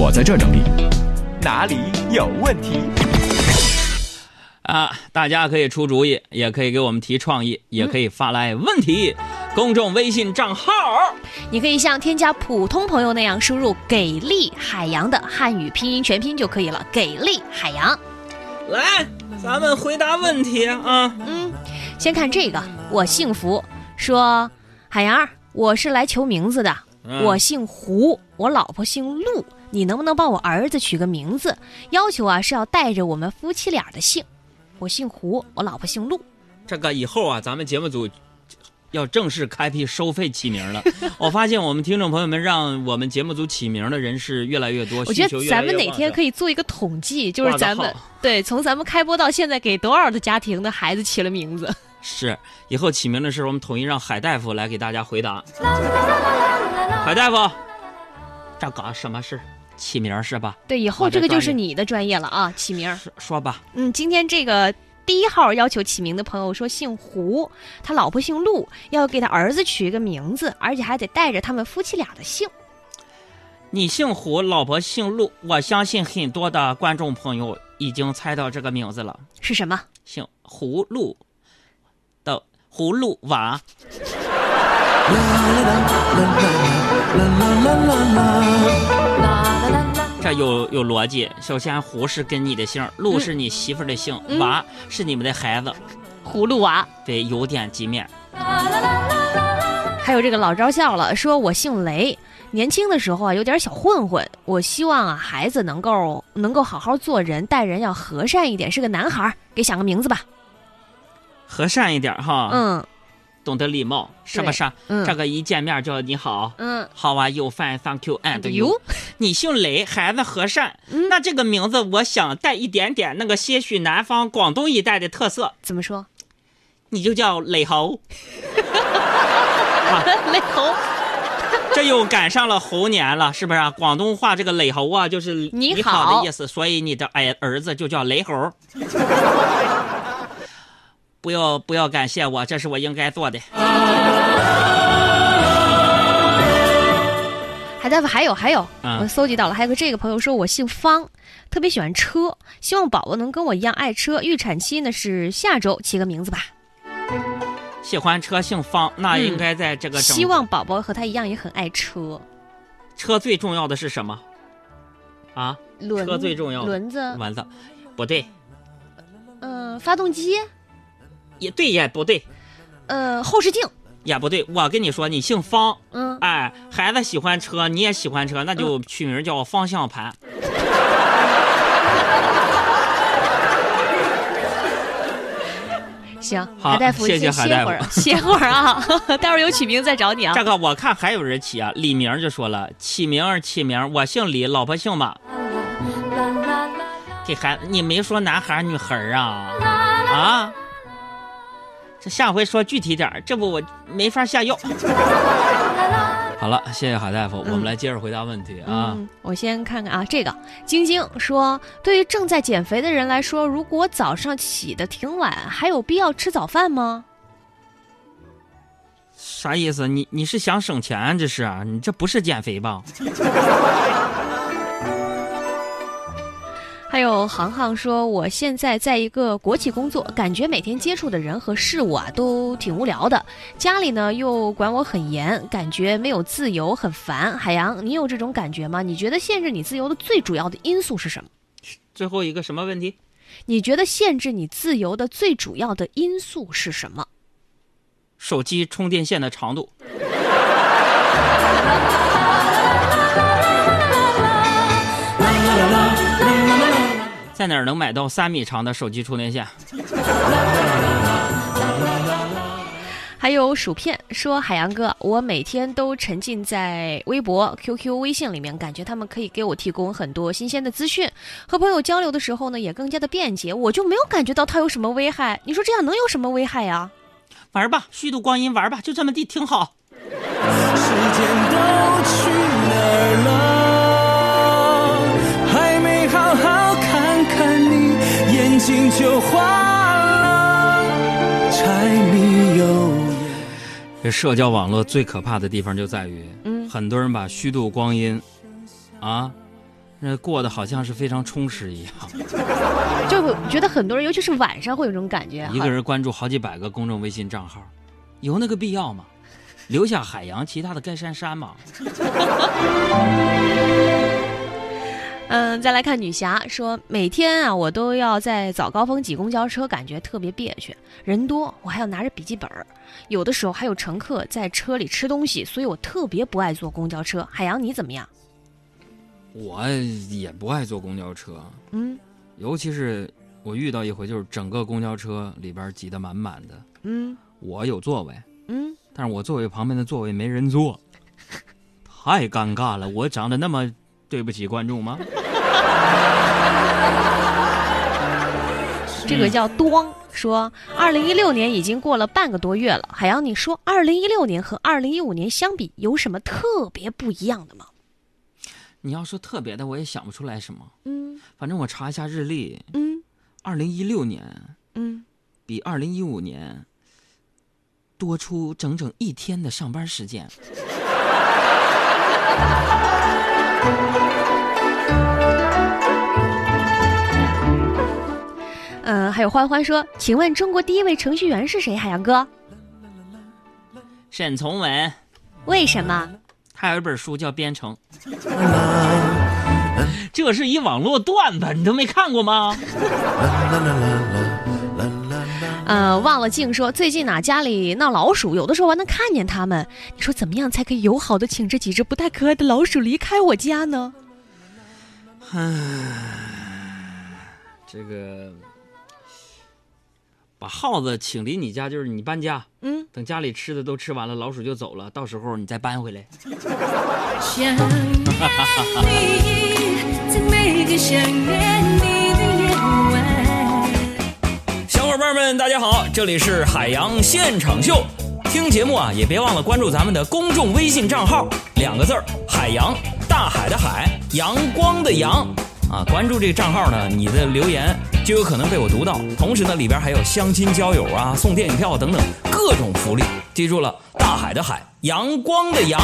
我在这整理。哪里有问题？啊，大家可以出主意，也可以给我们提创意，也可以发来问题。公众微信账号，你可以像添加普通朋友那样输入“给力海洋”的汉语拼音全拼就可以了。给力海洋，来，咱们回答问题啊。嗯，先看这个，我姓福，说海洋，我是来求名字的，嗯我姓胡，我老婆姓陆，你能不能帮我儿子取个名字？要求啊是要带着我们夫妻俩的姓。我姓胡，我老婆姓陆。这个以后啊，咱们节目组要正式开辟收费起名了。我发现我们听众朋友们让我们节目组起名的人是越来越多，我觉得咱们哪天可以以做一个统计，就是咱们对从咱们开播到现在给多少的家庭的孩子起了名字。是以后起名的时候，我们统一让海大夫来给大家回答。海大夫，这搞什么事？起名是吧？对，以后这这个就是你的专业了啊，起名。说说吧。嗯，今天这个第一号要求起名的朋友说姓胡，他老婆姓陆，要给他儿子取一个名字，而且还得带着他们夫妻俩的姓。你姓胡，老婆姓陆，我相信很多的观众朋友已经猜到这个名字了，是什么？姓葫芦的葫芦娃。这有有逻辑。首先，胡是跟你的姓，陆是你媳妇儿的姓，嗯娃是你们的孩子，葫芦娃。对，有点几面。还有这个老招笑了，说我姓雷，年轻的时候啊有点小混混，我希望啊孩子能够能够好好做人，待人要和善一点，是个男孩儿，给想个名字吧。和善一点哈，嗯懂得礼貌，是不是？嗯这个一见面就你好，嗯，好啊，you fine，thank you and you。你姓雷，孩子和善，嗯那这个名字我想带一点点那个些许南方广东一带的特色，怎么说？你就叫雷猴。雷猴，这又赶上了猴年了，是不是、啊？广东话这个雷猴啊，就是你好好的意思，所以你的哎儿子就叫雷猴。不要不要感谢我，这是我应该做的。海大夫还有还有，嗯。我搜集到了，还有个这个朋友说我姓方，特别喜欢车，希望宝宝能跟我一样爱车，预产期呢是下周，起个名字吧。喜欢车姓方，那嗯。应该在这个整希望宝宝和他一样也很爱车。车最重要的是什么？啊，轮车最重要的。轮子，轮子，不对，嗯、发动机，也对也不对，呃，后视镜，也不对。我跟你说，你姓方，嗯，哎，孩子喜欢车，你也喜欢车，那就取名叫方向盘。行，好海大夫谢谢海大夫歇会儿，歇会儿啊，待会儿有取名再找你啊这。个我看还有人起啊，李明就说了，起名儿起名，我姓李，老婆姓马。给孩子，你没说男孩女孩啊？啊？这下回说具体点儿，这不我没法下药。好了，谢谢海大夫，我们来接着回答问题啊。嗯，我先看看啊，这个晶晶说，对于正在减肥的人来说，如果早上起的挺晚，还有必要吃早饭吗？啥意思？你你是想省钱？这是啊？你这不是减肥吧？还有航航说，我现在在一个国企工作，感觉每天接触的人和事物啊都挺无聊的，家里呢又管我很严，感觉没有自由，很烦。海洋，你有这种感觉吗？你觉得限制你自由的最主要的因素是什么？最后一个什么问题？你觉得限制你自由的最主要的因素是什么？手机充电线的长度。在哪儿能买到三米长的手机充电线？还有薯片说：“海洋哥，我每天都沉浸在微博、QQ、微信里面，感觉他们可以给我提供很多新鲜的资讯，和朋友交流的时候呢，也更加的便捷。我就没有感觉到它有什么危害。你说这样能有什么危害呀？玩吧，虚度光阴，玩吧，就这么地挺好。时间都去哪儿了？眼睛就花了，柴米油盐。这社交网络最可怕的地方就在于，嗯很多人把虚度光阴，啊，那过得好像是非常充实一样。就觉得很多人，尤其是晚上会有这种感觉。一个人关注好几百个公众微信账号，有那个必要吗？留下海洋，其他的该删删嘛。嗯，再来看女侠说，每天啊，我都要在早高峰挤公交车，感觉特别憋屈。人多，我还要拿着笔记本儿，有的时候还有乘客在车里吃东西，所以我特别不爱坐公交车。海洋，你怎么样？我也不爱坐公交车，嗯尤其是我遇到一回，就是整个公交车里边挤得满满的，嗯我有座位，嗯，但是我座位旁边的座位没人坐，太尴尬了。我长得那么对不起观众吗？这个叫咣说，二零一六年已经过了半个多月了。海洋，你说二零一六年和二零一五年相比，有什么特别不一样的吗？你要说特别的，我也想不出来什么。嗯反正我查一下日历，嗯二零一六年嗯，比二零一五年多出整整一天的上班时间。嗯，还有欢欢说，请问中国第一位程序员是谁？海洋哥，沈从文，为什么？他有一本书叫《编程》，这是一网络段子，你都没看过吗？呃，忘了静说，最近哪、家里闹老鼠，有的时候还能看见他们。你说怎么样才可以友好的请这几只不太可爱的老鼠离开我家呢？这个把耗子请离你家，就是你搬家，嗯，等家里吃的都吃完了，老鼠就走了，到时候你再搬回来。想念你，在每个想念你的夜晚。小伙伴们，大家好，这里是海洋现场秀。听节目啊，也别忘了关注咱们的公众微信账号，两个字儿“海洋”，大海的海，阳光的阳。啊，关注这个账号呢，你的留言就有可能被我读到。同时呢，里边还有相亲交友啊、送电影票等等各种福利。记住了，大海的海，阳光的阳。